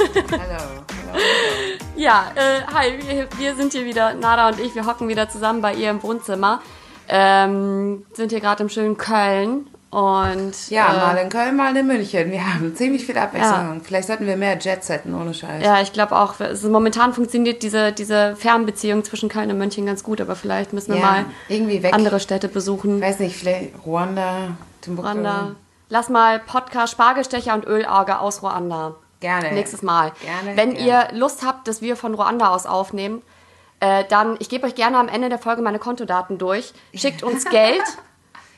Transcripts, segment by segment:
Hallo. Ja, äh, hi, wir, wir sind hier wieder, Nada und ich, wir hocken wieder zusammen bei ihr im Wohnzimmer. Ähm, sind hier gerade im schönen Köln und Ja, äh, mal in Köln, mal in München. Wir haben ziemlich viel Abwechslung. Vielleicht sollten wir mehr Jet setten, ohne Scheiß. ja, ich glaube auch, also momentan funktioniert diese, diese Fernbeziehung zwischen Köln und München ganz gut, aber vielleicht müssen wir Ja, mal irgendwie weg. andere Städte besuchen. Weiß nicht, vielleicht Ruanda, Timbuktu. Ruanda. Lass mal Podcast Spargelstecher und Ölauge aus Ruanda. Gerne. Nächstes Mal. Gerne, Wenn gerne. ihr Lust habt, dass wir von Ruanda aus aufnehmen, äh, dann, ich gebe euch gerne am Ende der Folge meine Kontodaten durch. Schickt uns Geld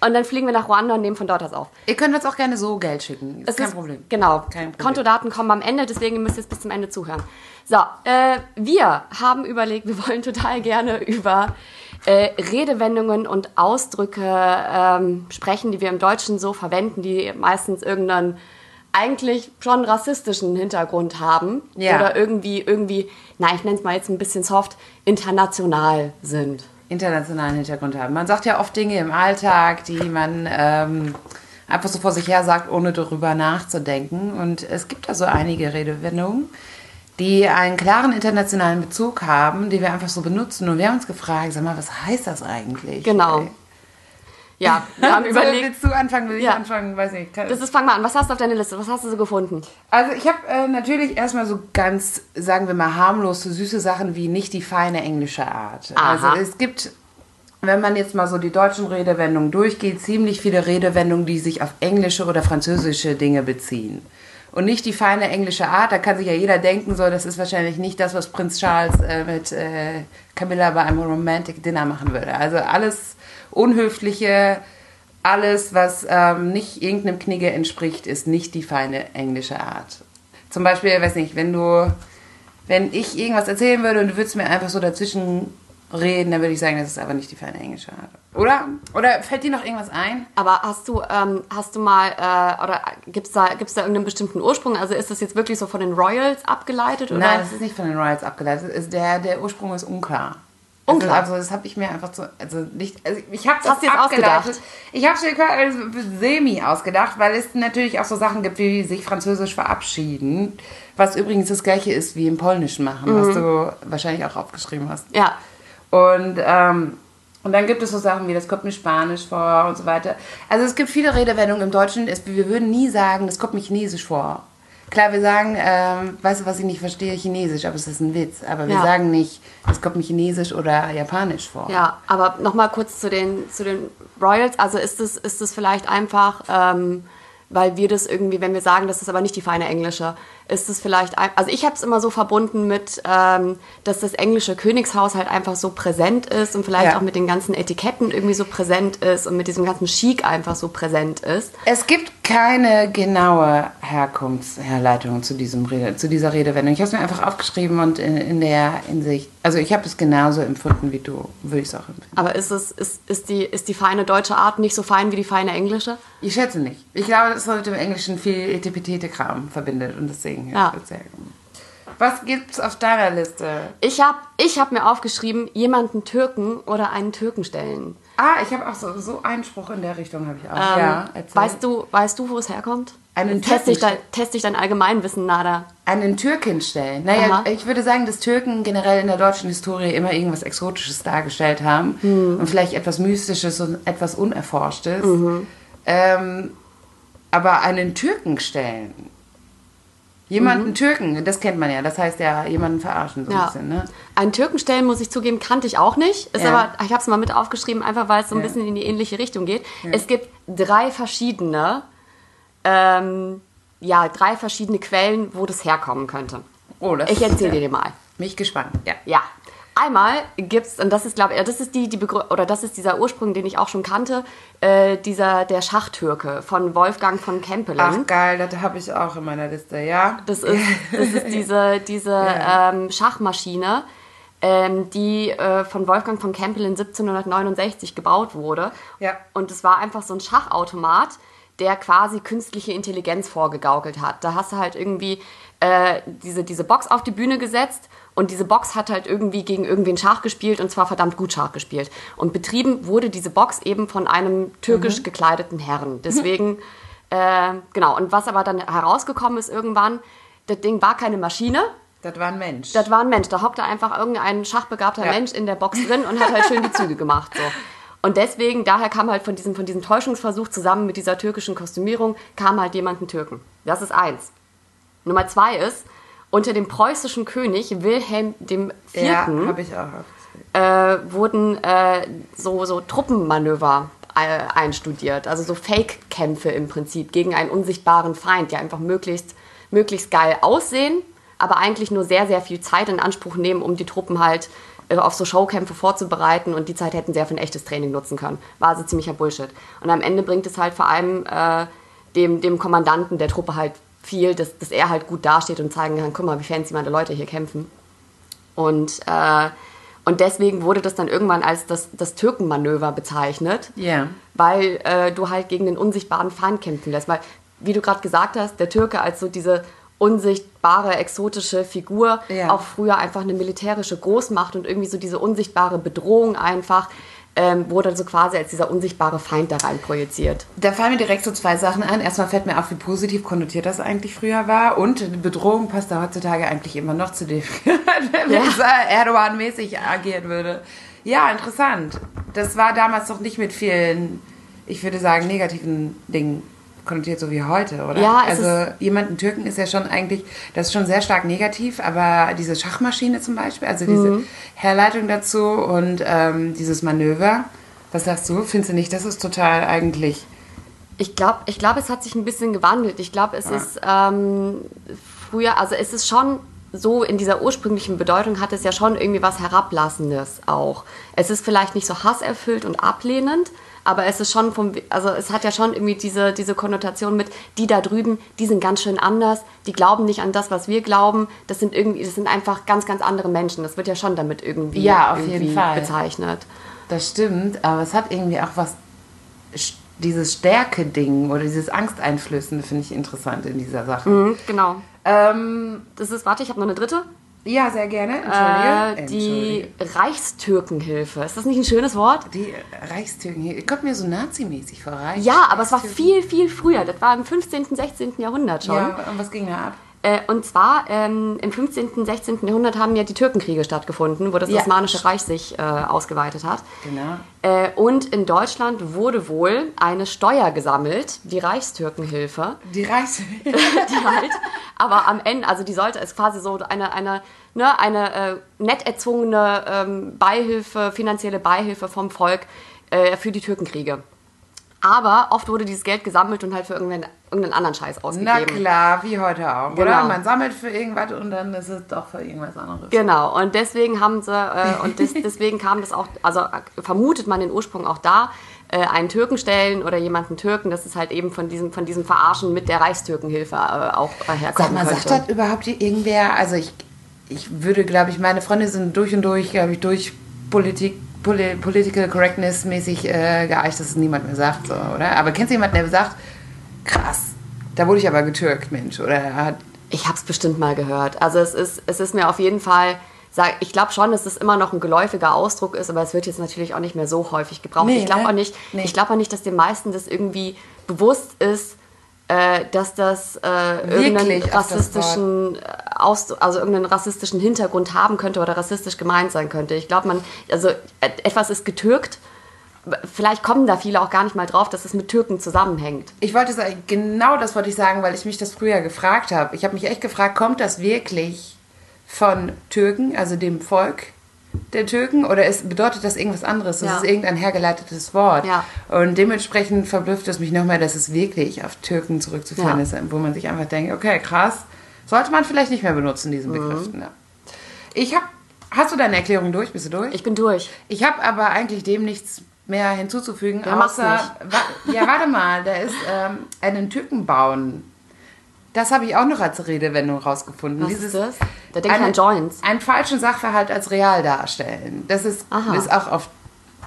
und dann fliegen wir nach Ruanda und nehmen von dort aus auf. Ihr könnt uns auch gerne so Geld schicken. Ist Es kein ist- Problem. Genau. Kein Problem. Kontodaten kommen am Ende, deswegen müsst ihr jetzt bis zum Ende zuhören. So, äh, wir haben überlegt, wir wollen total gerne über äh, Redewendungen und Ausdrücke ähm, sprechen, die wir im Deutschen so verwenden, die meistens irgendeinen eigentlich schon rassistischen Hintergrund haben Ja. oder irgendwie irgendwie, na ich nenne es mal jetzt ein bisschen soft, international sind. Internationalen Hintergrund haben. Man sagt ja oft Dinge im Alltag, die man ähm, einfach so vor sich her sagt, ohne darüber nachzudenken. Und es gibt da so einige Redewendungen, die einen klaren internationalen Bezug haben, die wir einfach so benutzen. Und wir haben uns gefragt, sag mal, was heißt das eigentlich? Genau. Ja, wir haben so, überlegt. willst du anfangen? Will ich Ja. anfangen? Weiß nicht. Kann- Das ist, fang mal an, was hast du auf deiner Liste? Was hast du so gefunden? Also ich habe äh, natürlich erstmal so ganz, sagen wir mal, harmlos, so süße Sachen wie nicht die feine englische Art. Aha. Also es gibt, wenn man jetzt mal so die deutschen Redewendungen durchgeht, ziemlich viele Redewendungen, die sich auf englische oder französische Dinge beziehen. Und nicht die feine englische Art, da kann sich ja jeder denken, so, das ist wahrscheinlich nicht das, was Prinz Charles äh, mit äh, Camilla bei einem Romantic Dinner machen würde. Also alles Unhöfliche, alles, was ähm, nicht irgendeinem Knigge entspricht, ist nicht die feine englische Art. Zum Beispiel, weiß nicht, wenn du, wenn ich irgendwas erzählen würde und du würdest mir einfach so dazwischen reden, dann würde ich sagen, das ist aber nicht die feine englische Art. Oder? Oder fällt dir noch irgendwas ein? Aber hast du, ähm, hast du mal, äh, oder gibt es da, gibt's da irgendeinen bestimmten Ursprung? Also ist das jetzt wirklich so von den Royals abgeleitet? Oder? Nein, das ist nicht von den Royals abgeleitet. Ist der, der Ursprung ist unklar. Unklar. Also, also das habe ich mir einfach so, also nicht, also ich habe das du jetzt ausgedacht? Ich habe es mir also semi ausgedacht, weil es natürlich auch so Sachen gibt, wie sich Französisch verabschieden, was übrigens das gleiche ist wie im Polnischen machen, was du wahrscheinlich auch aufgeschrieben hast. Ja. Und, ähm, und dann gibt es so Sachen wie, das kommt mir Spanisch vor und so weiter. Also es gibt viele Redewendungen im Deutschen, es, wir würden nie sagen, das kommt mir Chinesisch vor. Klar, wir sagen, ähm, weißt du, was ich nicht verstehe, Chinesisch, aber es ist ein Witz. Aber wir Ja. sagen nicht, das kommt mir Chinesisch oder Japanisch vor. Ja, aber nochmal kurz zu den, zu den Royals. Also ist es ist es vielleicht einfach, ähm, weil wir das irgendwie, wenn wir sagen, das ist aber nicht die feine englische, ist es vielleicht, ein, also ich habe es immer so verbunden mit, ähm, dass das englische Königshaus halt einfach so präsent ist und vielleicht Ja. auch mit den ganzen Etiketten irgendwie so präsent ist und mit diesem ganzen Chic einfach so präsent ist. Es gibt keine genaue Herkunftsherleitung zu, diesem Rede, zu dieser Redewendung. Ich habe es mir einfach aufgeschrieben und in, in der Hinsicht, also ich habe es genauso empfunden wie du, würde ich es auch empfinden. Aber ist es, ist, ist die, ist die feine deutsche Art nicht so fein wie die feine englische? Ich schätze nicht. Ich glaube, man mit dem Englischen viel Etepetete-Kram verbindet und deswegen Ja. wird's herkommen. Was gibt's auf deiner Liste? Ich habe ich hab mir aufgeschrieben, jemanden Türken oder einen Türken stellen. Ah, ich habe auch so, so einen Spruch in der Richtung habe ich auch. Ähm, ja, erzähl. weißt, du, weißt du, wo es herkommt? Einen test ich, Türken- dein, test ich dein Allgemeinwissen, Nada. Einen Türken stellen. Naja, Aha. ich würde sagen, dass Türken generell in der deutschen Historie immer irgendwas Exotisches dargestellt haben Hm. und vielleicht etwas Mystisches und etwas Unerforschtes. Mhm. Ähm, aber einen Türken stellen. Jemanden Mhm. Türken, das kennt man ja. Das heißt ja, jemanden verarschen so ein Ja. bisschen, ne? Einen Türken stellen, muss ich zugeben, kannte ich auch nicht. Ist Ja. aber, ich habe es mal mit aufgeschrieben, einfach weil es so ein Ja. bisschen in die ähnliche Richtung geht. Es gibt drei verschiedene, ähm, ja, drei verschiedene Quellen, wo das herkommen könnte. Oh, das Ich erzähle dir mal. Mich gespannt, ja. Ja. Einmal gibt's und das ist, glaube ich, das ist die, die oder das ist dieser Ursprung, den ich auch schon kannte, äh, dieser der Schachtürke von Wolfgang von Kempelen. Ach geil, das habe ich auch in meiner Liste, ja. Das ist, das ist diese, diese Ja. ähm, Schachmaschine, ähm, die äh, von Wolfgang von Kempelen 1769 gebaut wurde. Ja. Und es war einfach so ein Schachautomat, der quasi künstliche Intelligenz vorgegaukelt hat. Da hast du halt irgendwie äh, diese, diese Box auf die Bühne gesetzt und diese Box hat halt irgendwie gegen irgendwen Schach gespielt und zwar verdammt gut Schach gespielt. Und betrieben wurde diese Box eben von einem türkisch gekleideten Herrn. Deswegen, äh, genau. Und was aber dann herausgekommen ist irgendwann, Das Ding war keine Maschine, Das war ein Mensch. das war ein Mensch. Da hockte einfach irgendein schachbegabter Ja. Mensch in der Box drin und hat halt schön die Züge gemacht. So. Und deswegen, daher kam halt von diesem, von diesem Täuschungsversuch zusammen mit dieser türkischen Kostümierung, kam halt jemand ein Türken. Das ist eins. Nummer zwei ist, unter dem preußischen König Wilhelm dem ja, habe ich auch. äh, wurden äh, so, so Truppenmanöver äh, einstudiert. Also so Fake-Kämpfe im Prinzip gegen einen unsichtbaren Feind, die einfach möglichst, möglichst geil aussehen, aber eigentlich nur sehr, sehr viel Zeit in Anspruch nehmen, um die Truppen halt äh, auf so Showkämpfe vorzubereiten und die Zeit hätten sie ja für ein echtes Training nutzen können. War also ziemlicher Bullshit. Und am Ende bringt es halt vor allem äh, dem, dem Kommandanten der Truppe halt viel, dass, dass er halt gut dasteht und zeigen kann, guck mal, wie fancy meine Leute hier kämpfen. Und, äh, und deswegen wurde das dann irgendwann als das, das Türkenmanöver bezeichnet, Ja. weil äh, du halt gegen den unsichtbaren Feind kämpfen lässt. Weil, wie du gerade gesagt hast, der Türke als so diese unsichtbare, exotische Figur, Ja. auch früher einfach eine militärische Großmacht und irgendwie so diese unsichtbare Bedrohung einfach, ähm, wurde so quasi als dieser unsichtbare Feind da rein projiziert. Da fallen mir direkt so zwei Sachen ein. Erstmal fällt mir auf, wie positiv konnotiert das eigentlich früher war. Und die Bedrohung passt da heutzutage eigentlich immer noch zu dem, wenn Ja. es äh, Erdogan-mäßig agieren würde. Ja, interessant. Das war damals doch nicht mit vielen, ich würde sagen, negativen Dingen konnotiert, so wie heute, oder? Ja, es also jemanden Türken ist ja schon eigentlich, das ist schon sehr stark negativ, aber diese Schachmaschine zum Beispiel, also diese Mhm. Herleitung dazu und ähm, dieses Manöver, was sagst du? Findest du nicht, das ist total eigentlich Ich glaube, ich glaub, es hat sich ein bisschen gewandelt. Ich glaube, es ist ähm, früher, also es ist schon so in dieser ursprünglichen Bedeutung hat es ja schon irgendwie was Herablassendes auch. Es ist vielleicht nicht so hasserfüllt und ablehnend, aber es ist schon vom, also es hat ja schon irgendwie diese, diese Konnotation mit, die da drüben, die sind ganz schön anders, die glauben nicht an das, was wir glauben, das sind irgendwie, das sind einfach ganz, ganz andere Menschen. Das wird ja schon damit irgendwie, Ja, auf irgendwie jeden Fall. bezeichnet. Das stimmt, aber es hat irgendwie auch was, dieses Stärke-Ding oder dieses Angsteinflößende finde ich interessant in dieser Sache. Mhm, genau. Ähm, Das ist, warte, ich habe noch eine dritte. Ja, sehr gerne. Entschuldige. Äh, die Entschuldige. Reichstürkenhilfe. Ist das nicht ein schönes Wort? Die Reichstürken, hier kommt mir so nazimäßig vor. Reich, Ja, aber es war viel, viel früher. Das war im 15., 16. Jahrhundert schon. Ja, und was ging da ab? Äh, und zwar ähm, im 15., 16. Jahrhundert haben ja die Türkenkriege stattgefunden, wo das Ja. Osmanische Reich sich äh, ausgeweitet hat. Genau. Äh, und in Deutschland wurde wohl eine Steuer gesammelt, die Reichstürkenhilfe. Die Reichstürken. die halt, aber am Ende, also die sollte es quasi so eine, eine, ne, eine äh, nett erzwungene ähm, Beihilfe, finanzielle Beihilfe vom Volk äh, für die Türkenkriege. Aber oft wurde dieses Geld gesammelt und halt für irgendeinen, irgendeinen anderen Scheiß Na ausgegeben. klar, wie heute auch. Oder? Genau. Man sammelt für irgendwas und dann ist es doch für irgendwas anderes. Genau, und deswegen haben sie, äh, und des, deswegen kam das auch, also äh, vermutet man den Ursprung auch da, äh, einen Türken stellen oder jemanden Türken, dass es halt eben von diesem, von diesem Verarschen mit der Reichstürkenhilfe äh, auch äh, herkommen Sag mal, könnte. sagt das überhaupt irgendwer? Also ich, ich würde, glaube ich, meine Freunde sind durch und durch, glaube ich, durch Politik, Poli Political Correctness mäßig äh, geeicht, dass es niemand mehr sagt, so, oder? Aber kennst du jemanden, der sagt, krass, da wurde ich aber getürkt, Mensch, oder hat Ich habe es bestimmt mal gehört. Also es ist, es ist mir auf jeden Fall, sag, ich glaube schon, dass es immer noch ein geläufiger Ausdruck ist, aber es wird jetzt natürlich auch nicht mehr so häufig gebraucht. Nee, ich glaube ne? auch nicht, Nee. ich glaube auch nicht, dass den meisten das irgendwie bewusst ist, äh, dass das äh, irgendeinen auf das rassistischen äh, Aus, also irgendeinen rassistischen Hintergrund haben könnte oder rassistisch gemeint sein könnte. Ich glaube, man, also et- etwas ist getürkt. Vielleicht kommen da viele auch gar nicht mal drauf, dass es mit Türken zusammenhängt. Ich wollte sagen, genau das wollte ich sagen, weil ich mich das früher gefragt habe. Ich habe mich echt gefragt, kommt das wirklich von Türken, also dem Volk der Türken, oder ist, bedeutet das irgendwas anderes? Das Ja. ist irgendein hergeleitetes Wort. Ja. Und dementsprechend verblüfft es mich nochmal, dass es wirklich auf Türken zurückzuführen Ja. ist, wo man sich einfach denkt, okay, krass, sollte man vielleicht nicht mehr benutzen, diesen Mhm. Begriff. Ja. Ich habe, hast du deine Erklärung durch? Bist du durch? Ich bin durch. Ich habe aber eigentlich dem nichts mehr hinzuzufügen, Ja, außer. Wa ja, warte mal, da ist ähm, einen Türken bauen. Das habe ich auch noch als Redewendung rausgefunden. Was ist das? Da denke ich an Joints. Einen falschen Sachverhalt als real darstellen. Das ist, Aha. ist auch auf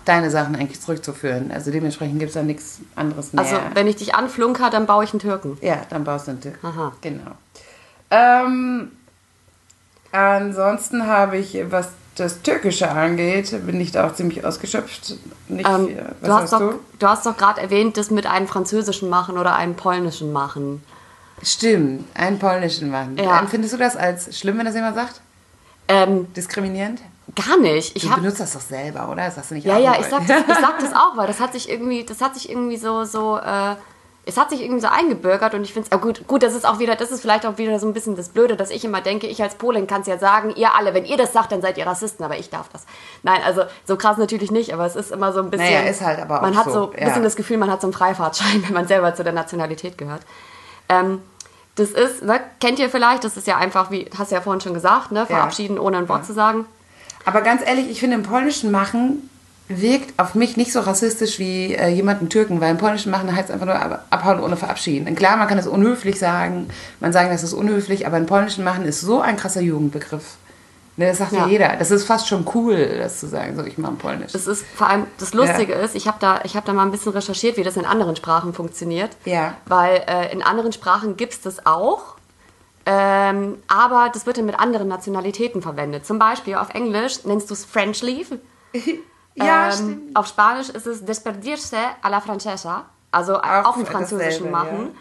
deine Sachen eigentlich zurückzuführen. Also dementsprechend gibt es da nichts anderes mehr. Also, wenn ich dich anflunker, dann baue ich einen Türken. ja, dann baust du einen Türken. Aha. Genau. Ähm, ansonsten habe ich, was das Türkische angeht, bin ich da auch ziemlich ausgeschöpft. Nicht, Ähm, äh, du, hast doch, du hast doch gerade erwähnt, das mit einem französischen machen oder einem polnischen machen. Stimmt, einen polnischen Mann. Ja. Ähm, Findest du das als schlimm, wenn das jemand sagt? Ähm, Diskriminierend? gar nicht. Ich Du habe benutzt das doch selber, oder? Das hast du nicht Ja, ja, ich sag, das, ich sag das auch, weil das hat sich irgendwie, das hat sich irgendwie so, so, äh, es hat sich irgendwie so eingebürgert und ich finde es, gut, gut, das ist auch wieder, das ist vielleicht auch wieder so ein bisschen das Blöde, dass ich immer denke, ich als Polin kann es ja sagen, ihr alle, wenn ihr das sagt, dann seid ihr Rassisten, aber ich darf das. Nein, also so krass natürlich nicht, aber es ist immer so ein bisschen. Naja, ist halt aber auch Man hat so, so ein ja. bisschen das Gefühl, man hat so einen Freifahrtschein, wenn man selber zu der Nationalität gehört. Ähm, das ist, ne, kennt ihr vielleicht, das ist ja einfach, wie, hast du ja vorhin schon gesagt, ne, verabschieden, ohne ein Wort zu sagen. Aber ganz ehrlich, ich finde, im polnischen Machen wirkt auf mich nicht so rassistisch wie äh, jemanden Türken, weil im polnischen Machen heißt einfach nur ab- abhauen ohne verabschieden. Und klar, man kann das unhöflich sagen, man sagen, das ist unhöflich, aber im polnischen Machen ist so ein krasser Jugendbegriff. Ne, das sagt ja. Ja. jeder. Das ist fast schon cool, das zu sagen, so ich mache Polnisch. Das ist vor allem das Lustige ist, ich habe da, ich hab da mal ein bisschen recherchiert, wie das in anderen Sprachen funktioniert. Ja. Weil äh, in anderen Sprachen gibt es das auch. Ähm, aber das wird dann mit anderen Nationalitäten verwendet. Zum Beispiel auf Englisch nennst du es French Leave. ja, ähm, stimmt. Auf Spanisch ist es Despedirse a la Francesa. Also auch, Auch im Französischen machen.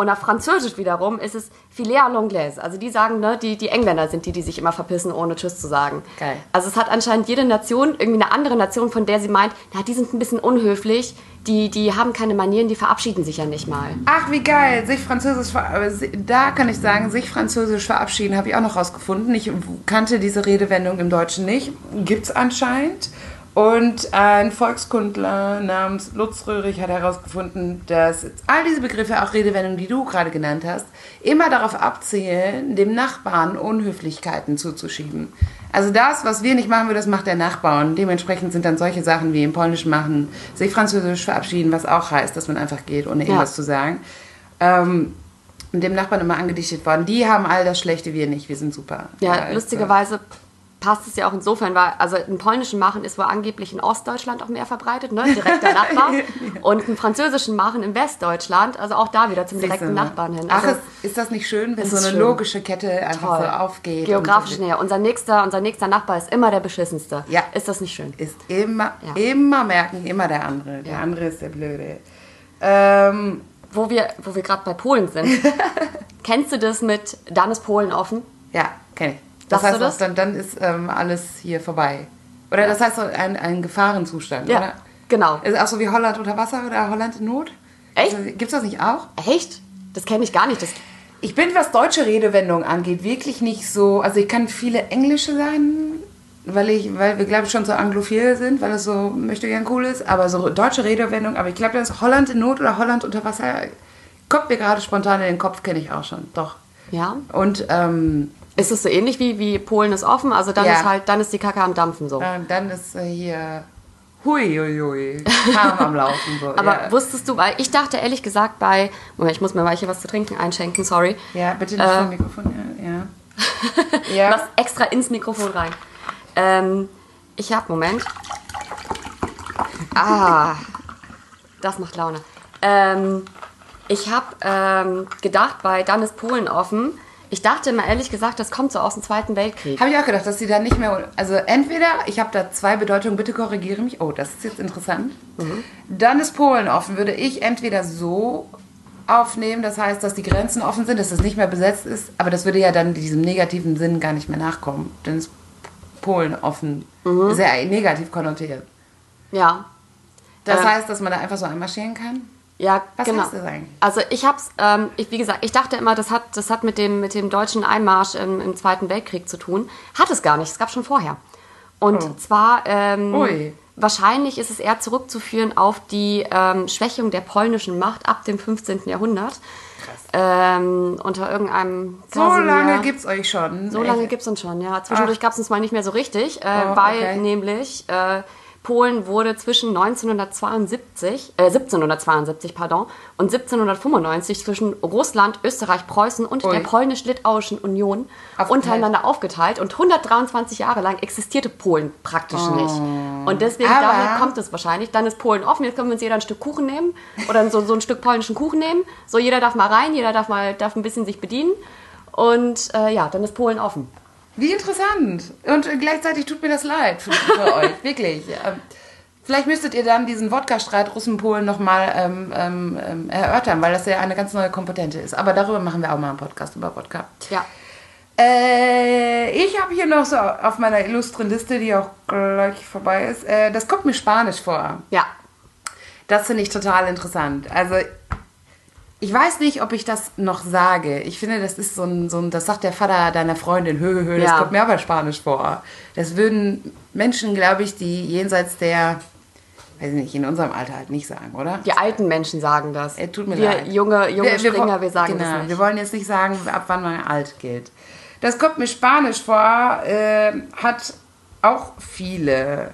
Und auf Französisch wiederum ist es filet à l'anglaise. Also die sagen, ne, die, die Engländer sind die, die sich immer verpissen, ohne Tschüss zu sagen. Geil. Also es hat anscheinend jede Nation irgendwie eine andere Nation, von der sie meint, na, die sind ein bisschen unhöflich, die, die haben keine Manieren, die verabschieden sich ja nicht mal. Ach, wie geil. Sich Französisch, ver- aber si- da kann ich sagen, sich Französisch verabschieden habe ich auch noch rausgefunden. Ich kannte diese Redewendung im Deutschen nicht. Gibt's anscheinend. Und ein Volkskundler namens Lutz Röhrig hat herausgefunden, dass all diese Begriffe, auch Redewendungen, die du gerade genannt hast, immer darauf abzielen, dem Nachbarn Unhöflichkeiten zuzuschieben. Also das, was wir nicht machen würden, das macht der Nachbar. Und dementsprechend sind dann solche Sachen wie im Polnischen machen, sich französisch verabschieden, was auch heißt, dass man einfach geht, ohne irgendwas zu sagen. Ähm, und dem Nachbarn immer angedichtet worden. Die haben all das Schlechte, wir nicht. Wir sind super. Ja, also- lustigerweise passt es ja auch insofern, weil also ein polnischen Machen ist wohl angeblich in Ostdeutschland auch mehr verbreitet, ne? direkter Nachbar. Und einen französischen Machen in Westdeutschland, also auch da wieder zum direkten ne? Nachbarn hin. Ach, Also, ist, ist das nicht schön, wenn so eine schön. logische Kette einfach toll. so aufgeht? Geografisch näher. Unser nächster, unser nächster Nachbar ist immer der beschissenste. Ja. Ist das nicht schön? Ist immer, Ja. immer merken, immer der andere. Der andere ist der Blöde. Ähm, Wo wir, wo wir gerade bei Polen sind. Kennst du das mit dann ist Polen offen? ja, kenne ich. Das du heißt, das? dann, dann ist ähm, alles hier vorbei. Oder das heißt ein, ein Gefahrenzustand, Ja, oder? genau. Ist auch so wie Holland unter Wasser oder Holland in Not? Echt? Also, Gibt's das nicht auch? Echt? Das kenne ich gar nicht. Das, Ich bin, was deutsche Redewendungen angeht, wirklich nicht so. Also ich kann viele englische sagen, weil ich, weil wir glaube ich schon so anglophil sind, weil es so möchte gern cool ist. Aber so deutsche Redewendungen, aber ich glaube, das ist Holland in Not oder Holland unter Wasser. Kommt mir gerade spontan in den Kopf, kenne ich auch schon. Doch. ja. Und ähm, Ist es so ähnlich wie, wie Polen ist offen? Also dann Ja. ist halt, dann ist die Kacke am Dampfen so. äh, dann ist äh, hier hui hui hui, Kram am Laufen. So. Aber ja. wusstest du, weil ich dachte ehrlich gesagt bei, Moment, ich muss mir mal hier was zu trinken einschenken, sorry. ja, bitte nicht äh, vom Mikrofon. Ja. ja. Was extra ins Mikrofon rein. Ähm, ich hab, Moment. Ah, das macht Laune. Ähm, ich habe ähm, gedacht, bei Dann ist Polen offen. Ich dachte immer ehrlich gesagt, das kommt so aus dem Zweiten Weltkrieg. Habe ich auch gedacht, dass die da nicht mehr. Also entweder, ich habe da zwei Bedeutungen, bitte korrigiere mich. Oh, das ist jetzt interessant. Dann ist Polen offen, würde ich entweder so aufnehmen, das heißt, dass die Grenzen offen sind, dass es nicht mehr besetzt ist, aber das würde ja dann diesem negativen Sinn gar nicht mehr nachkommen. Dann ist Polen offen. Sehr negativ konnotiert. Ja, Das Ähm. heißt, dass man da einfach so einmarschieren kann? Ja, Was genau. heißt das eigentlich? Also ich hab's, ähm, ich, wie gesagt, ich dachte immer, das hat, das hat mit dem, mit dem deutschen Einmarsch im, im Zweiten Weltkrieg zu tun. Hat es gar nicht, es gab schon vorher. Und Oh. zwar, ähm, wahrscheinlich ist es eher zurückzuführen auf die ähm, Schwächung der polnischen Macht ab dem 15. Jahrhundert. Ähm, unter irgendeinem So Kasimir. lange gibt's euch schon. So lange Echt? gibt es uns schon, ja. Zwischendurch Ach. gab es uns mal nicht mehr so richtig, äh, Oh, weil okay. nämlich äh, Polen wurde zwischen 1972, äh, 1772 pardon, und 1795 zwischen Russland, Österreich, Preußen und Ui. der polnisch-litauischen Union Aufgeteilt. untereinander aufgeteilt. Und 123 Jahre lang existierte Polen praktisch nicht. Und deswegen, Oh. Aber- daher kommt es wahrscheinlich. Dann ist Polen offen, jetzt können wir uns jeder ein Stück Kuchen nehmen oder so, so ein Stück polnischen Kuchen nehmen. So, jeder darf mal rein, jeder darf mal darf ein bisschen sich bedienen. Und äh, ja, dann ist Polen offen. Wie interessant. Und gleichzeitig tut mir das leid für, für euch. Wirklich. Ähm, Vielleicht müsstet ihr dann diesen Wodka-Streit Russen-Polen nochmal ähm, ähm, ähm, erörtern, weil das ja eine ganz neue Komponente ist. Aber darüber machen wir auch mal einen Podcast über Wodka. Ja. Äh, ich habe hier noch so auf meiner illustren Liste, die auch gleich vorbei ist, äh, das kommt mir Spanisch vor. Ja. Das finde ich total interessant. Also ich weiß nicht, ob ich das noch sage. Ich finde, das ist so ein, so ein das sagt der Vater deiner Freundin, hö, hö, das Ja. kommt mir aber Spanisch vor. Das würden Menschen, glaube ich, die jenseits der, weiß ich nicht, in unserem Alter halt nicht sagen, oder? Die alten Menschen sagen das. Äh, tut mir wir leid. junge, junge Springer, wo- wir sagen genau, das nicht. Wir wollen jetzt nicht sagen, ab wann man alt gilt. Das kommt mir Spanisch vor, äh, hat auch viele.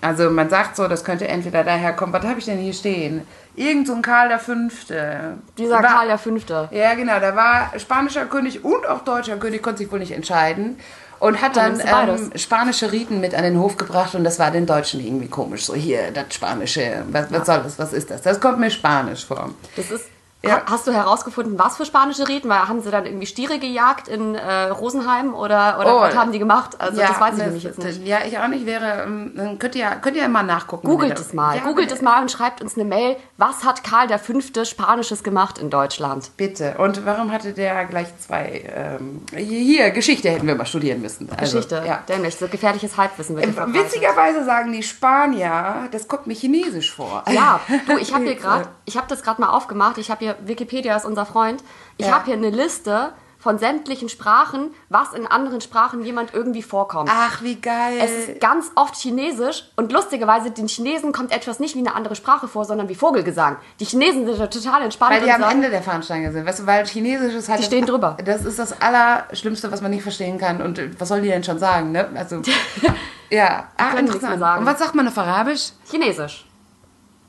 Also man sagt so, das könnte entweder daher kommen. Was habe ich denn hier stehen? Irgend so ein Karl der Fünfte. Dieser War- Karl der Fünfte. Ja, genau. Da war spanischer König und auch deutscher König, konnte sich wohl nicht entscheiden. Und hat Dann ähm, spanische Riten mit an den Hof gebracht und das war den Deutschen irgendwie komisch. So hier, das Spanische, was, was soll das, was ist das? Das kommt mir spanisch vor. Das ist. Ja. Ha- Hast du herausgefunden, was für spanische Riten? Weil haben sie dann irgendwie Stiere gejagt in äh, Rosenheim oder, oder Oh. was haben die gemacht? Also das weiß ich nämlich jetzt nicht. Ja, ich auch nicht. Wäre, ähm, könnt ihr, könnt ihr mal nachgucken. Googelt es mal. Ja, Googelt es mal und schreibt uns eine Mail. Was hat Karl der Fünfte Spanisches gemacht in Deutschland? Bitte. Und warum hatte der gleich zwei? Ähm, hier, Geschichte hätten wir mal studieren müssen. Also, Geschichte. Ja. Dämlich, so gefährliches Halbwissen wird verbreitet. Witzigerweise sagen die Spanier, das kommt mir chinesisch vor. Ja, du, ich habe hier gerade, ich habe das gerade mal aufgemacht. Ich habe hier, Wikipedia ist unser Freund. Ich Ja. habe hier eine Liste von sämtlichen Sprachen, was in anderen Sprachen jemand irgendwie vorkommt. Ach, wie geil. Es ist ganz oft Chinesisch und lustigerweise den Chinesen kommt etwas nicht wie eine andere Sprache vor, sondern wie Vogelgesang. Die Chinesen sind total entspannt weil die am Ende der Fahnenstange sind. Weißt du, weil Chinesisch ist halt. Die stehen das, drüber. Das ist das Allerschlimmste, was man nicht verstehen kann. Und äh, was soll die denn schon sagen, ne? Also. ja, ah, sagen. Und was sagt man auf Arabisch? Chinesisch.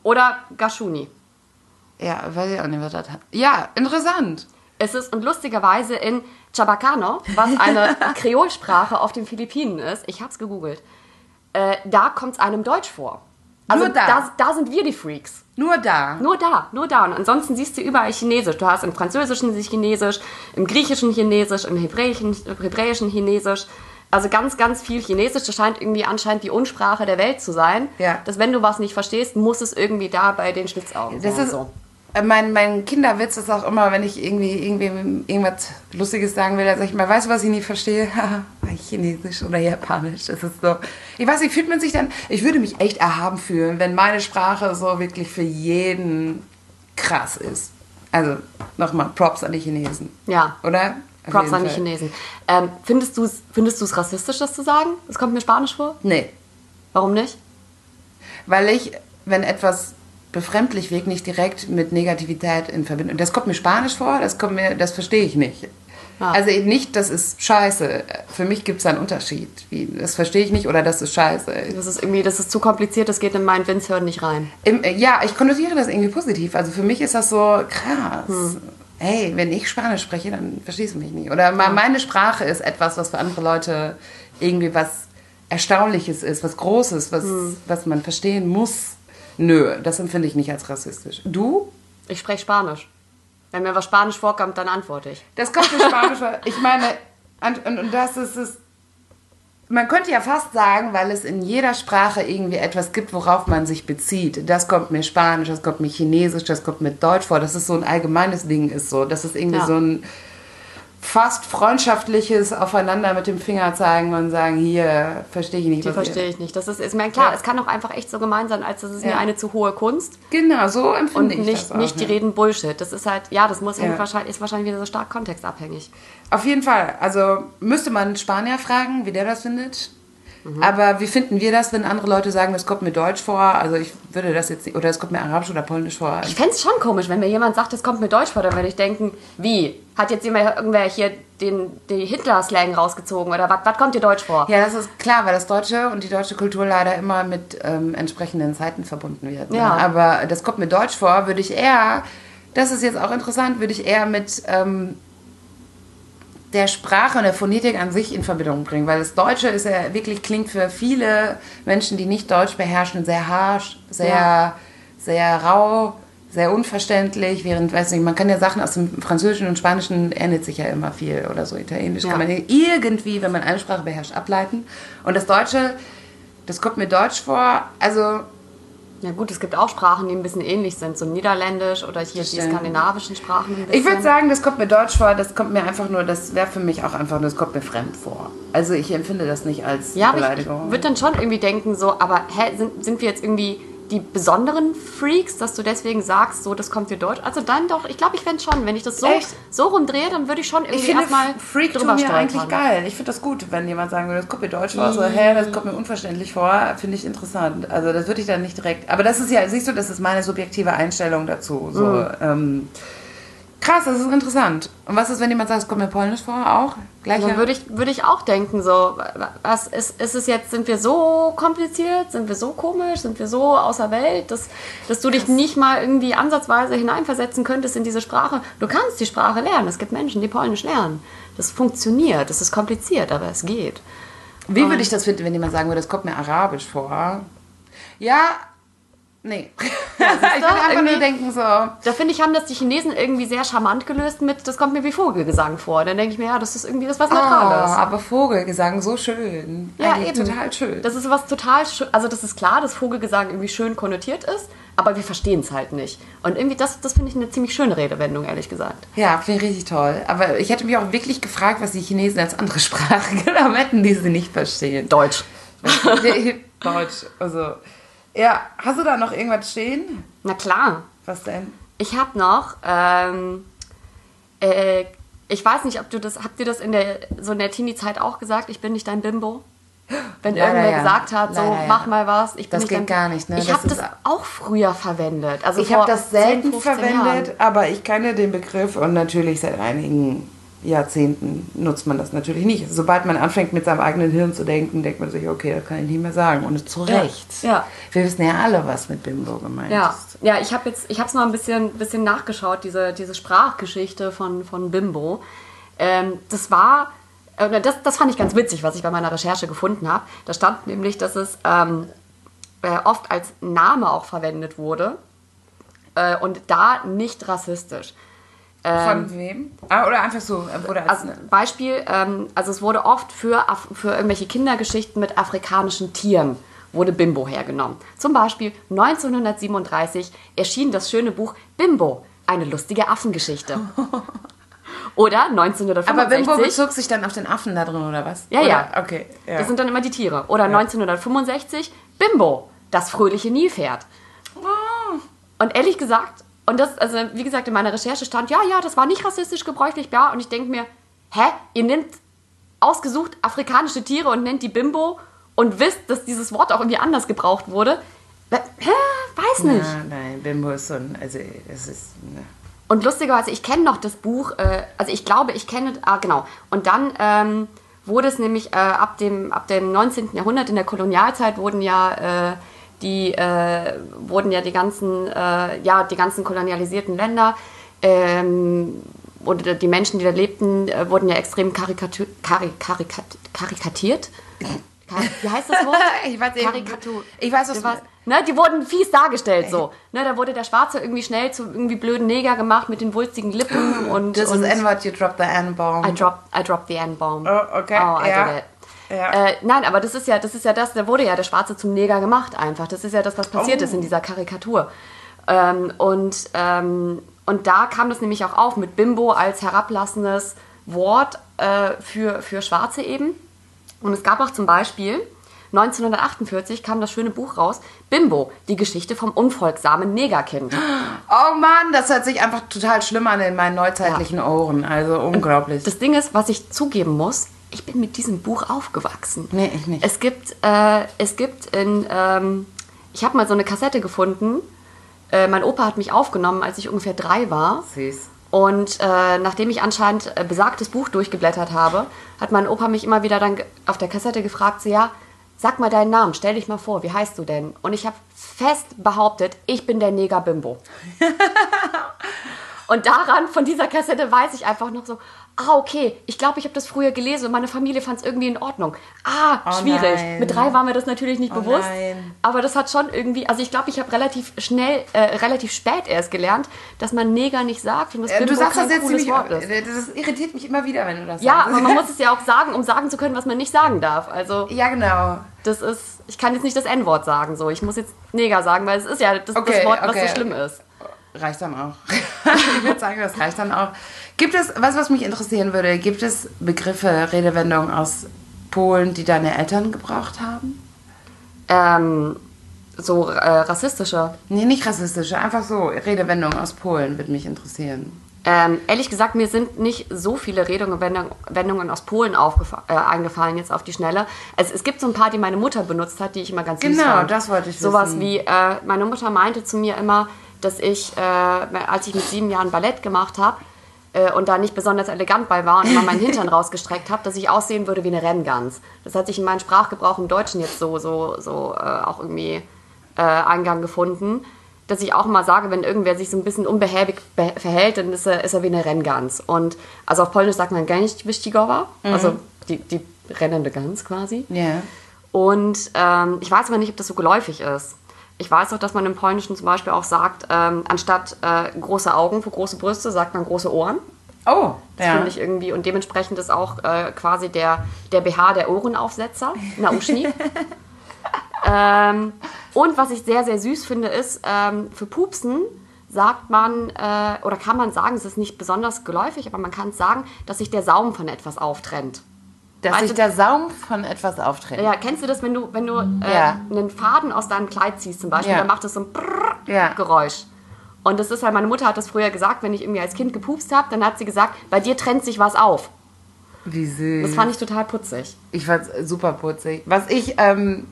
Oder Gashuni. Ja, weiß ich auch nicht, was das hat. Ja, interessant. Es ist, und lustigerweise in Chabacano, was eine Kreolsprache auf den Philippinen ist, ich hab's gegoogelt, äh, da kommt es einem Deutsch vor. Also Nur da? da, da sind wir die Freaks. Nur da. Nur da, nur da. Und ansonsten siehst du überall Chinesisch. Du hast im Französischen Chinesisch, im Griechischen Chinesisch, im Hebräischen, Hebräischen Chinesisch. Also ganz, ganz viel Chinesisch. Das scheint irgendwie anscheinend die Unsprache der Welt zu sein. Ja. Dass wenn du was nicht verstehst, muss es irgendwie da bei den Schlitzaugen Das sein. ist, so. Äh, mein, mein Kinderwitz ist auch immer, wenn ich irgendwie, irgendwie irgendwas Lustiges sagen will, dann sag ich mal, weißt du, was ich nicht verstehe? Chinesisch oder Japanisch. Das ist so. Ich weiß nicht, fühlt man sich dann, ich würde mich echt erhaben fühlen, wenn meine Sprache so wirklich für jeden krass ist. Also, nochmal, Props an die Chinesen. Ja. Oder? Auf Props an die. Chinesen. Ähm, findest du es findest du's rassistisch, das zu sagen? Das kommt mir spanisch vor. Nee. Warum nicht? Weil ich, wenn etwas befremdlich wirkt, nicht direkt mit Negativität in Verbindung. Das kommt mir spanisch vor, das kommt mir, das verstehe ich nicht. Ja. Also eben nicht, das ist scheiße. Für mich gibt es einen Unterschied. Wie, das verstehe ich nicht oder das ist scheiße. Das ist irgendwie, das ist zu kompliziert, das geht in mein Winzhirn nicht rein. Im, äh, ja, ich konnotiere das irgendwie positiv. Also für mich ist das so krass. Hm. Hey, wenn ich Spanisch spreche, dann verstehst du mich nicht. Oder ma- meine Sprache ist etwas, was für andere Leute irgendwie was Erstaunliches ist, was Großes, was, Hm. was man verstehen muss. Nö, das empfinde ich nicht als rassistisch. Du? Ich spreche Spanisch. Wenn mir was Spanisch vorkommt, dann antworte ich. Das kommt für Spanisch. ich meine, und, und, und das ist es. Man könnte ja fast sagen, weil es in jeder Sprache irgendwie etwas gibt, worauf man sich bezieht. Das kommt mir Spanisch, das kommt mir Chinesisch, das kommt mir Deutsch vor. Dass es so ein allgemeines Ding ist, so. Das ist irgendwie Ja. so ein fast freundschaftliches Aufeinander mit dem Finger zeigen und sagen, hier verstehe ich nicht. Die verstehe ich nicht. Das ist, ist mir klar, Ja. es kann auch einfach echt so gemein sein, als das ist mir Ja. eine zu hohe Kunst Genau, so und empfinde ich nicht, das auch, nicht die ja. reden Bullshit. Das ist halt, ja, das muss Ja. wahrscheinlich, ist wahrscheinlich wieder so stark kontextabhängig. Auf jeden Fall. Also müsste man Spanier fragen, wie der das findet. Mhm. Aber wie finden wir das, wenn andere Leute sagen, das kommt mir Deutsch vor? Also ich würde das jetzt oder es kommt mir Arabisch oder Polnisch vor. Ich fände es schon komisch, wenn mir jemand sagt, das kommt mir Deutsch vor, dann würde ich denken, wie? Hat jetzt jemand irgendwer hier den, den Hitler-Slang rausgezogen oder was was kommt dir Deutsch vor? Ja, das ist klar, weil das Deutsche und die deutsche Kultur leider immer mit ähm, entsprechenden Zeiten verbunden wird. Ne? Ja. Aber das kommt mir Deutsch vor, würde ich eher, das ist jetzt auch interessant, würde ich eher mit ähm, der Sprache und der Phonetik an sich in Verbindung bringen. Weil das Deutsche ist ja wirklich, klingt für viele Menschen, die nicht Deutsch beherrschen, sehr harsch, sehr, Ja. sehr rau, sehr unverständlich. Während, weiß nicht, man kann ja Sachen aus dem Französischen und Spanischen ändert sich ja immer viel oder so. Italienisch Ja. kann man irgendwie, wenn man eine Sprache beherrscht, ableiten. Und das Deutsche, Das kommt mir deutsch vor. Also, Ja gut, es gibt auch Sprachen, die ein bisschen ähnlich sind, so Niederländisch oder hier die Stimmt. skandinavischen Sprachen ich würde sagen, das kommt mir deutsch vor. Das kommt mir einfach nur, das wäre für mich auch einfach, das kommt mir fremd vor. Also, ich empfinde das nicht als ja, aber ich Beleidigung. würde dann schon irgendwie denken, so, aber hä, sind, sind wir jetzt irgendwie die besonderen Freaks, dass du deswegen sagst, so, das kommt dir deutsch? Also dann doch, ich glaube, ich fände schon, wenn ich das so, Echt? so rumdrehe, dann würde ich schon irgendwie erstmal Freak drüber mir eigentlich geil. Ich finde das gut, wenn jemand sagen würde, das kommt mir deutsch vor. So, hä, das kommt mir unverständlich vor. Finde ich interessant. Also das würde ich dann nicht direkt. Aber das ist ja, siehst du, das ist meine subjektive Einstellung dazu. So, Mhm. ähm, krass, das ist interessant. Und was ist, wenn jemand sagt, es kommt mir polnisch vor? Auch? Gleicher? Dann würde ich, würde ich auch denken, so, was ist, ist es jetzt, sind wir so kompliziert, sind wir so komisch, sind wir so außer Welt, dass, dass du dich nicht mal irgendwie ansatzweise hineinversetzen könntest in diese Sprache. Du kannst die Sprache lernen. Es gibt Menschen, die Polnisch lernen. Das funktioniert, das ist kompliziert, aber es geht. Wie würde ich das finden, wenn jemand sagen würde, das kommt mir arabisch vor? Ja, nee. ich würde einfach nur denken so, Da finde ich, haben das die Chinesen irgendwie sehr charmant gelöst mit, das kommt mir wie Vogelgesang vor. Dann denke ich mir, ja, das ist irgendwie das was oh, Neutrales. aber Vogelgesang, so schön. Ja, Eigentlich eben. total schön. Das ist was total schön. Also, das ist klar, dass Vogelgesang irgendwie schön konnotiert ist, aber wir verstehen es halt nicht. Und irgendwie, das, das finde ich eine ziemlich schöne Redewendung, ehrlich gesagt. Ja, finde ich richtig toll. Aber ich hätte mich auch wirklich gefragt, was die Chinesen als andere Sprache genommen hätten, die sie nicht verstehen. Deutsch. Deutsch. Also, ja, hast du da noch irgendwas stehen? Na klar. Was denn? Ich habe noch, ähm, äh, ich weiß nicht, ob du das, habt ihr das in der, so in der Teenie-Zeit auch gesagt, ich bin nicht dein Bimbo? Wenn Leider irgendwer ja. gesagt hat, so, Leider ja. mach mal was, ich bin Das nicht geht dein gar nicht, ne? Ich habe das auch früher verwendet. Also Ich habe das 10, selten 15 verwendet, Jahren. aber ich kenne den Begriff und natürlich seit einigen Jahrzehnten nutzt man das natürlich nicht. Sobald man anfängt, mit seinem eigenen Hirn zu denken, denkt man sich, okay, das kann ich nicht mehr sagen. Und zu Recht. Ja. Wir wissen ja alle, was mit Bimbo gemeint Ja, ist. ja ich habe jetzt, ich habe es mal ein bisschen, bisschen nachgeschaut, diese, diese Sprachgeschichte von, von Bimbo. Ähm, das war, äh, das, das fand ich ganz witzig, was ich bei meiner Recherche gefunden habe. Da stand nämlich, dass es ähm, äh, oft als Name auch verwendet wurde äh, und da nicht rassistisch. Von wem? Ah, oder einfach so. Als, Also Beispiel, ähm, also es wurde oft für, für irgendwelche Kindergeschichten mit afrikanischen Tieren wurde Bimbo hergenommen. Zum Beispiel 1937 erschien das schöne Buch Bimbo, eine lustige Affengeschichte. Oder 1965. aber Bimbo bezog sich dann auf den Affen da drin, oder was? Ja, oder? ja. Okay. Ja. Das sind dann immer die Tiere. Oder 1965 Bimbo, das fröhliche Nilpferd. Oh. Und ehrlich gesagt, und das, also wie gesagt, in meiner Recherche stand, ja, ja, das war nicht rassistisch gebräuchlich, ja. Und ich denke mir, hä, ihr nehmt ausgesucht afrikanische Tiere und nennt die Bimbo und wisst, dass dieses Wort auch irgendwie anders gebraucht wurde. Hä, weiß nicht. Ja, nein, Bimbo ist so ein. Also, es ist. Ne. Und lustigerweise, ich kenne noch das Buch, äh, also ich glaube, ich kenne, ah genau. Und dann ähm, wurde es nämlich äh, ab, dem, ab dem 19. Jahrhundert, in der Kolonialzeit, wurden ja, äh, die, äh, wurden ja die ganzen, äh, ja, die ganzen kolonialisierten Länder ähm, oder die Menschen, die da lebten, äh, wurden ja extrem karikatu kari karikat karikatiert. Kar Wie heißt das Wort? Ich weiß Karikatur. ich weiß, was weißt- Ne, die wurden fies dargestellt so. Ne, da wurde der Schwarze irgendwie schnell zu irgendwie blöden Neger gemacht mit den wulstigen Lippen und, Das ist N-Wort, you drop the N-Bomb. I dropped, I dropped the N-Bomb. Oh, okay, Oh, I ja. Ja. Äh, nein, aber das ist ja, das ist ja das, da wurde ja der Schwarze zum Neger gemacht einfach. Das ist ja das, was passiert Oh. ist in dieser Karikatur. Ähm, und, ähm, und da kam das nämlich auch auf mit Bimbo als herablassendes Wort äh, für, für Schwarze eben. Und es gab auch zum Beispiel, 1948 kam das schöne Buch raus, Bimbo, die Geschichte vom unfolgsamen Negerkind. Oh Mann, das hört sich einfach total schlimm an in meinen neuzeitlichen Ohren. Also unglaublich. Das Ding ist, was ich zugeben muss, ich bin mit diesem Buch aufgewachsen. Nee, ich nicht. Es gibt, äh, es gibt in, ähm, ich habe mal so eine Kassette gefunden. Äh, mein Opa hat mich aufgenommen, als ich ungefähr drei war. Süß. Und äh, nachdem ich anscheinend äh, besagtes Buch durchgeblättert habe, hat mein Opa mich immer wieder dann auf der Kassette gefragt, so ja, sag mal deinen Namen, stell dich mal vor, wie heißt du denn? Und ich habe fest behauptet, ich bin der Neger Bimbo. Und daran, von dieser Kassette, weiß ich einfach noch so, ah, okay, ich glaube, ich habe das früher gelesen und meine Familie fand es irgendwie in Ordnung. Ah, Oh schwierig. nein. Mit drei war mir das natürlich nicht Oh bewusst. nein. Aber das hat schon irgendwie, also ich glaube, ich habe relativ schnell, äh, relativ spät erst gelernt, dass man Neger nicht sagt und das Äh, Du sagst kein das jetzt ziemlich. Wort ist. äh, Das irritiert mich immer wieder, wenn du das Ja, sagst. aber man muss es ja auch sagen, um sagen zu können, was man nicht sagen darf. Also, Ja, genau. Das ist, ich kann jetzt nicht das N-Wort sagen, so. Ich muss jetzt Neger sagen, weil es ist ja das, Okay, das Wort, was okay. so schlimm ist. Reicht dann auch. ich würde sagen, das reicht dann auch. Gibt es, was, was mich interessieren würde, gibt es Begriffe, Redewendungen aus Polen, die deine Eltern gebraucht haben? Ähm, so äh, rassistische. Nee, nicht rassistische, einfach so Redewendungen aus Polen würde mich interessieren. Ähm, ehrlich gesagt, mir sind nicht so viele Redungen, Wendung- Wendungen aus Polen äh, eingefallen jetzt auf die Schnelle. Es, es gibt so ein paar, die meine Mutter benutzt hat, die ich immer ganz süß Genau, fand. das wollte ich Sowas wissen. wie, äh, meine Mutter meinte zu mir immer, dass ich, äh, als ich mit sieben Jahren Ballett gemacht habe äh, und da nicht besonders elegant bei war und immer meinen Hintern rausgestreckt habe, dass ich aussehen würde wie eine Renngans. Das hat sich in meinen Sprachgebrauch im Deutschen jetzt so, so, so äh, auch irgendwie äh, Eingang gefunden, dass ich auch immer sage, wenn irgendwer sich so ein bisschen unbehäbig be verhält, dann ist er, ist er wie eine Renngans. Und also auf Polnisch sagt man Gęś also die, die rennende Gans quasi. Ja. Und ähm, ich weiß aber nicht, ob das so geläufig ist. Ich weiß auch, dass man im Polnischen zum Beispiel auch sagt, ähm, anstatt äh, große Augen für große Brüste, sagt man große Ohren. Oh, Das ja. finde ich irgendwie, und dementsprechend ist auch äh, quasi der, der BH der Ohrenaufsetzer, Nauschni. ähm, und was ich sehr, sehr süß finde, ist, ähm, für Pupsen sagt man, äh, oder kann man sagen, es ist nicht besonders geläufig, aber man kann es sagen, dass sich der Saum von etwas auftrennt. Dass sich der Saum von etwas auftritt. Ja, kennst du das, wenn du, wenn du äh, Ja. einen Faden aus deinem Kleid ziehst zum Beispiel, Ja. dann macht das so ein Brrrr Ja. Geräusch. Und das ist halt, meine Mutter hat das früher gesagt, wenn ich irgendwie als Kind gepupst habe, dann hat sie gesagt, bei dir trennt sich was auf. Wie süß. Das fand ich total putzig. Ich fand's super putzig. Was ich ähm,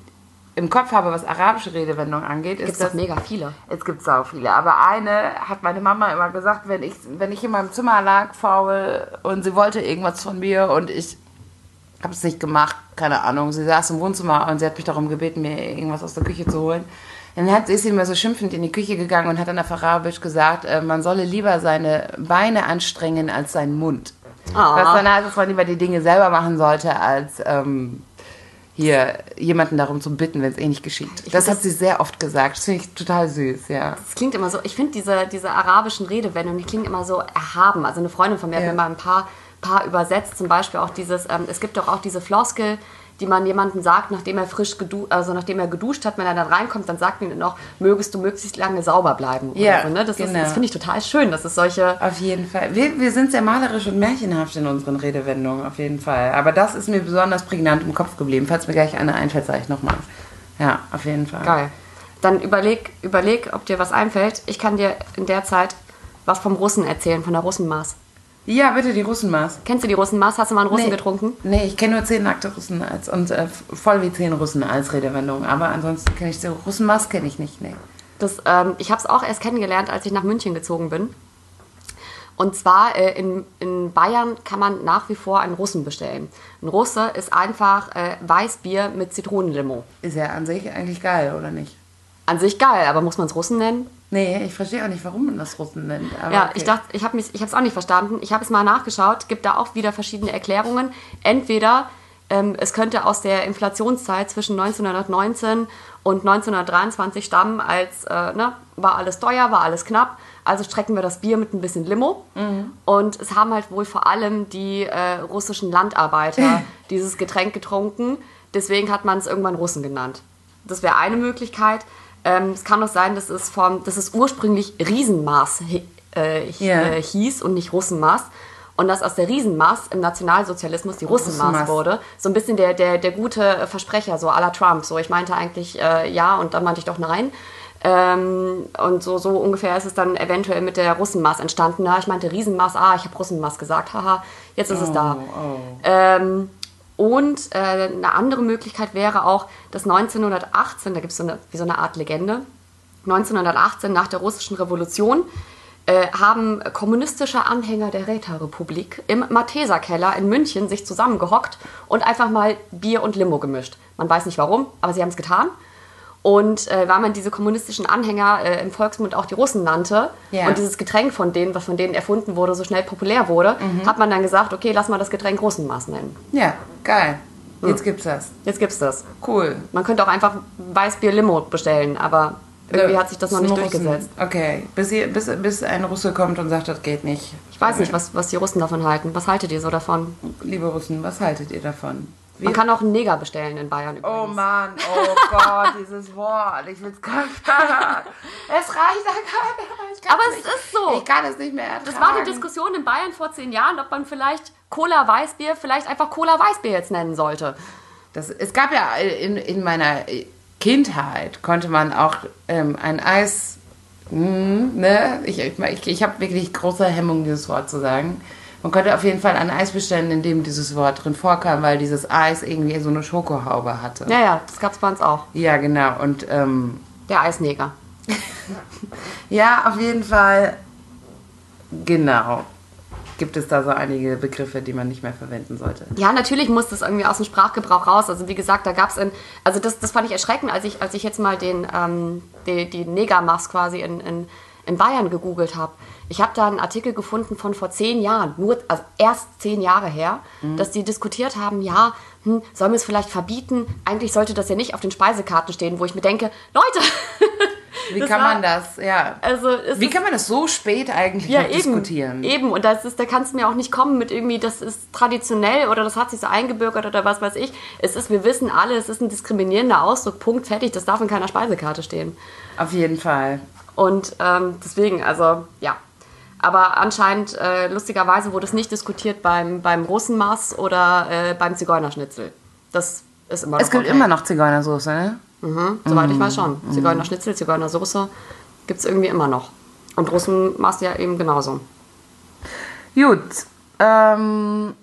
im Kopf habe, was arabische Redewendungen angeht, Gibt ist es das. mega viele. Es gibt sau viele, aber eine hat meine Mama immer gesagt, wenn ich, wenn ich in meinem Zimmer lag, faul, und sie wollte irgendwas von mir und ich habe es nicht gemacht, keine Ahnung. Sie saß im Wohnzimmer und sie hat mich darum gebeten, mir irgendwas aus der Küche zu holen. Dann hat, ist sie immer so schimpfend in die Küche gegangen und hat dann auf Arabisch gesagt, äh, man solle lieber seine Beine anstrengen als seinen Mund. Ah. Was dann heißt, dass man lieber die Dinge selber machen sollte, als ähm, hier jemanden darum zu bitten, wenn es eh nicht geschieht. Das find hat sie sehr oft gesagt. Das finde ich total süß, ja. Das klingt immer so, ich finde diese, diese arabischen Redewendungen, die klingen immer so erhaben. Also eine Freundin von mir Ja. hat mir mal ein paar, paar übersetzt, zum Beispiel auch dieses, ähm, es gibt doch auch diese Floskel, die man jemandem sagt, nachdem er frisch geduscht, also nachdem er geduscht hat, wenn er dann reinkommt, dann sagt man ihm noch, mögest du möglichst lange sauber bleiben. Ja, so, ne? Das, genau. das finde ich total schön, dass es solche, Auf jeden Fall. Wir, wir sind sehr malerisch und märchenhaft in unseren Redewendungen, auf jeden Fall. Aber das ist mir besonders prägnant im Kopf geblieben. Falls mir gleich eine einfällt, sage ich nochmal. Ja, auf jeden Fall. geil. Dann überleg, überleg, ob dir was einfällt. Ich kann dir in der Zeit was vom Russen erzählen, von der Russenmaß. Ja, bitte die Russenmaß. Kennst du die Russenmaß? Hast du mal einen Russen Nee. getrunken? Nee, ich kenne nur zehn nackte Russen als, und äh, voll wie zehn Russen als Redewendung. Aber ansonsten kenne ich so Russenmaß kenne ich nicht. Nee. Das, ähm, ich habe es auch erst kennengelernt, als ich nach München gezogen bin. Und zwar äh, in, in Bayern kann man nach wie vor einen Russen bestellen. Ein Russe ist einfach äh, Weißbier mit Zitronenlimo. Ist ja an sich eigentlich geil, oder nicht? An sich geil, aber muss man es Russen nennen? Nee, ich verstehe auch nicht, warum man das Russen nennt. Ja, okay. ich dachte, ich habe es auch nicht verstanden. Ich habe es mal nachgeschaut, gibt da auch wieder verschiedene Erklärungen. Entweder ähm, es könnte aus der Inflationszeit zwischen 1919 und 1923 stammen, als äh, ne, war alles teuer, war alles knapp. Also strecken wir das Bier mit ein bisschen Limo. Und es haben halt wohl vor allem die äh, russischen Landarbeiter dieses Getränk getrunken. Deswegen hat man es irgendwann Russen genannt. Das wäre eine Möglichkeit. Ähm, es kann auch sein, dass es, vom, dass es ursprünglich Riesenmaß äh, Ja. äh, hieß und nicht Russenmaß. Und dass aus der Riesenmaß im Nationalsozialismus die Russenmaß Russenmaß. wurde. So ein bisschen der, der, der gute Versprecher, so à la Trump. So, ich meinte eigentlich äh, ja und dann meinte ich doch nein. Ähm, und so, so ungefähr ist es dann eventuell mit der Russenmaß entstanden. Ja, ich meinte Riesenmaß, ah, ich habe Russenmaß gesagt, haha, jetzt ist es da. oh. Ähm, und äh, eine andere Möglichkeit wäre auch, dass 1918, da gibt es so eine, wie so eine Art Legende, 1918 nach der russischen Revolution äh, haben kommunistische Anhänger der Räterepublik im Matheser-Keller in München sich zusammengehockt und einfach mal Bier und Limo gemischt. Man weiß nicht warum, aber sie haben es getan. Und äh, weil man diese kommunistischen Anhänger äh, im Volksmund auch die Russen nannte Ja. und dieses Getränk von denen, was von denen erfunden wurde, so schnell populär wurde, hat man dann gesagt, okay, lass mal das Getränk Russenmaß nennen. Ja, geil. Jetzt gibt's das. Jetzt gibt's das. Cool. Man könnte auch einfach Weißbier Limo bestellen, aber irgendwie hat sich das noch nicht Russen. durchgesetzt. Okay, bis, ihr, bis, bis ein Russe kommt und sagt, das geht nicht. Ich weiß nicht, was, was die Russen davon halten. Was haltet ihr so davon? Liebe Russen, was haltet ihr davon? Man kann auch einen Neger bestellen in Bayern übrigens. Oh Mann, oh Gott, dieses Wort. Ich will es gar nicht hören. Es reicht da gar nicht. Aber es ist so. Ich kann es nicht mehr ertragen. Das war die Diskussion in Bayern vor zehn Jahren, ob man vielleicht Cola Weißbier vielleicht einfach Cola Weißbier jetzt nennen sollte. Das, es gab ja in, in meiner Kindheit, konnte man auch ähm, ein Eis, mh, ne? Ich, ich, ich habe wirklich große Hemmung, dieses Wort zu sagen. Man konnte auf jeden Fall ein Eis bestellen, in dem dieses Wort drin vorkam, weil dieses Eis irgendwie so eine Schokohaube hatte. Ja, ja, das gab es bei uns auch. Ja, genau. Und ähm, Der Eisneger. ja, auf jeden Fall, genau, gibt es da so einige Begriffe, die man nicht mehr verwenden sollte. Ja, natürlich muss das irgendwie aus dem Sprachgebrauch raus. Also wie gesagt, da gab es in, also das, das fand ich erschreckend, als ich, als ich jetzt mal den, ähm, die, die Negermaß quasi in, in, in Bayern gegoogelt habe. Ich habe da einen Artikel gefunden von vor zehn Jahren, nur, also erst zehn Jahre her, dass die diskutiert haben, ja, hm, sollen wir es vielleicht verbieten? Eigentlich sollte das ja nicht auf den Speisekarten stehen, wo ich mir denke, Leute, Wie Das kann war- man das, ja. also Wie kann man das so spät eigentlich ja, eben, diskutieren? Eben, und das ist, da kannst du mir auch nicht kommen mit irgendwie, das ist traditionell oder das hat sich so eingebürgert oder was weiß ich. Es ist, wir wissen alle, es ist ein diskriminierender Ausdruck, Punkt, fertig, das darf in keiner Speisekarte stehen. Auf jeden Fall. Und ähm, deswegen, also ja. Aber anscheinend, äh, lustigerweise, wurde es nicht diskutiert beim, beim Russenmaß oder äh, beim Zigeunerschnitzel. Das ist immer noch Es gibt okay. immer noch Zigeunersoße, ne? Mhm, soweit ich weiß schon. Zigeunerschnitzel, Zigeunersoße gibt es irgendwie immer noch. Und Russenmaß ja eben genauso. Gut. Ähm,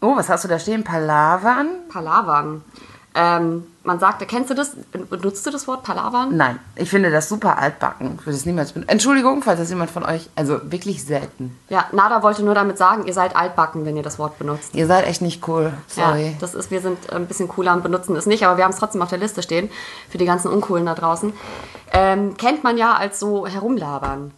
oh, was hast du da stehen? Palavern? Palavern. Ähm, man sagte, kennst du das? Benutzt du das Wort Palavern? Nein, ich finde das super altbacken. Ich würde es niemals benutzen. Entschuldigung, falls das jemand von euch, also wirklich selten. Ja, Nada wollte nur damit sagen, ihr seid altbacken, wenn ihr das Wort benutzt. Ihr seid echt nicht cool. Sorry. Ja, das ist, wir sind ein bisschen cooler und benutzen es nicht, aber wir haben es trotzdem auf der Liste stehen für die ganzen Uncoolen da draußen. Ähm, kennt man ja als so herumlabern.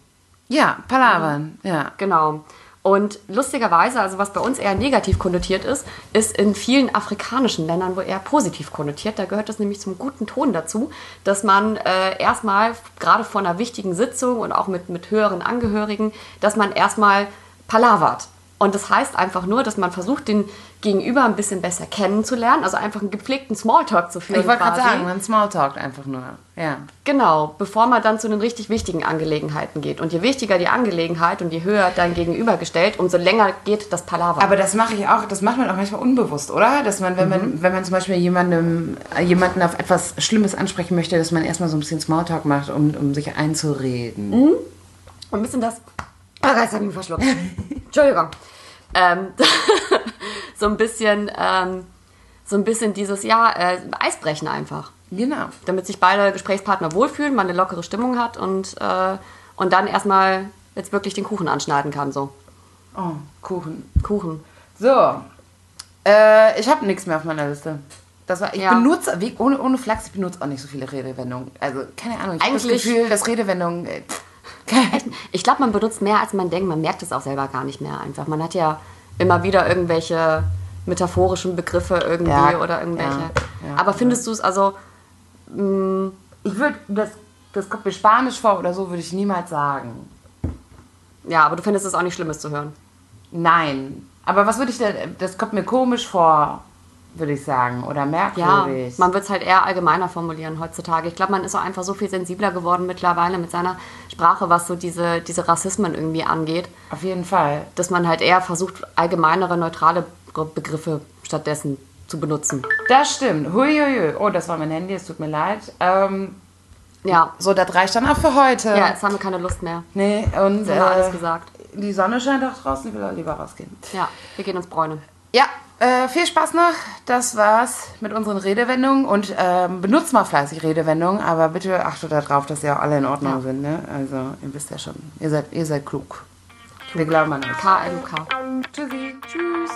Ja, Palavern, ja. Genau. Und lustigerweise, also was bei uns eher negativ konnotiert ist, ist in vielen afrikanischen Ländern wo eher positiv konnotiert. Da gehört es nämlich zum guten Ton dazu, dass man äh, erstmal, gerade vor einer wichtigen Sitzung und auch mit, mit höheren Angehörigen, dass man erstmal palavert. Und das heißt einfach nur, dass man versucht, den Gegenüber ein bisschen besser kennenzulernen, also einfach einen gepflegten Smalltalk zu führen. Ich wollte gerade sagen, man smalltalkt einfach nur. Ja. Genau, bevor man dann zu den richtig wichtigen Angelegenheiten geht. Und je wichtiger die Angelegenheit und je höher dein Gegenüber gestellt, umso länger geht das Palaver. Aber das mache ich auch, das macht man auch manchmal unbewusst, oder? Dass man, wenn Mhm. man, wenn man zum Beispiel jemandem, jemanden auf etwas Schlimmes ansprechen möchte, dass man erstmal so ein bisschen Smalltalk macht, um, um sich einzureden. Und ein bisschen das. Ah, jetzt hab ich mich verschluckt. Entschuldigung. Ähm, so ein bisschen, ähm, so ein bisschen dieses, ja, äh, Eisbrechen einfach. Genau. Damit sich beide Gesprächspartner wohlfühlen, man eine lockere Stimmung hat und, äh, und dann erstmal jetzt wirklich den Kuchen anschneiden kann. So. Oh, Kuchen. Kuchen. So. Äh, ich habe nichts mehr auf meiner Liste. Das war, ich Ja. benutze, ohne, ohne Flachs, ich benutze auch nicht so viele Redewendungen. Also, keine Ahnung, ich habe das Gefühl, dass Redewendungen. Äh, Ich glaube, man benutzt mehr, als man denkt. Man merkt es auch selber gar nicht mehr einfach. Man hat ja immer wieder irgendwelche metaphorischen Begriffe irgendwie Ja, oder irgendwelche. ja, ja. Aber findest du es also, ich würde, das, das kommt mir Spanisch vor oder so, würde ich niemals sagen. ja, aber du findest es auch nicht schlimm, es zu hören. Nein. Aber was würde ich denn, das kommt mir komisch vor, würde ich sagen. Oder Ja, merkwürdig. man wird es halt eher allgemeiner formulieren heutzutage. Ich glaube, man ist auch einfach so viel sensibler geworden mittlerweile mit seiner Sprache, was so diese, diese Rassismen irgendwie angeht, Auf jeden Fall. dass man halt eher versucht, allgemeinere, neutrale Begriffe stattdessen zu benutzen. Das stimmt. Huiuiui. Oh, das war mein Handy, es tut mir leid. Ähm, Ja, so, das reicht dann auch für heute. ja jetzt haben wir keine Lust mehr. Nee, und Haben wir alles äh, gesagt. die Sonne scheint auch draußen, ich will auch lieber rausgehen. Ja, wir gehen ins Bräune. Ja, äh, viel Spaß noch. Das war's mit unseren Redewendungen. Und ähm, benutzt mal fleißig Redewendungen, aber bitte achtet darauf, dass sie auch alle in Ordnung Ja. sind. Ne? Also, ihr wisst ja schon, ihr seid, ihr seid klug. Wir glauben an euch. KLUK. Tschüssi. Tschüss.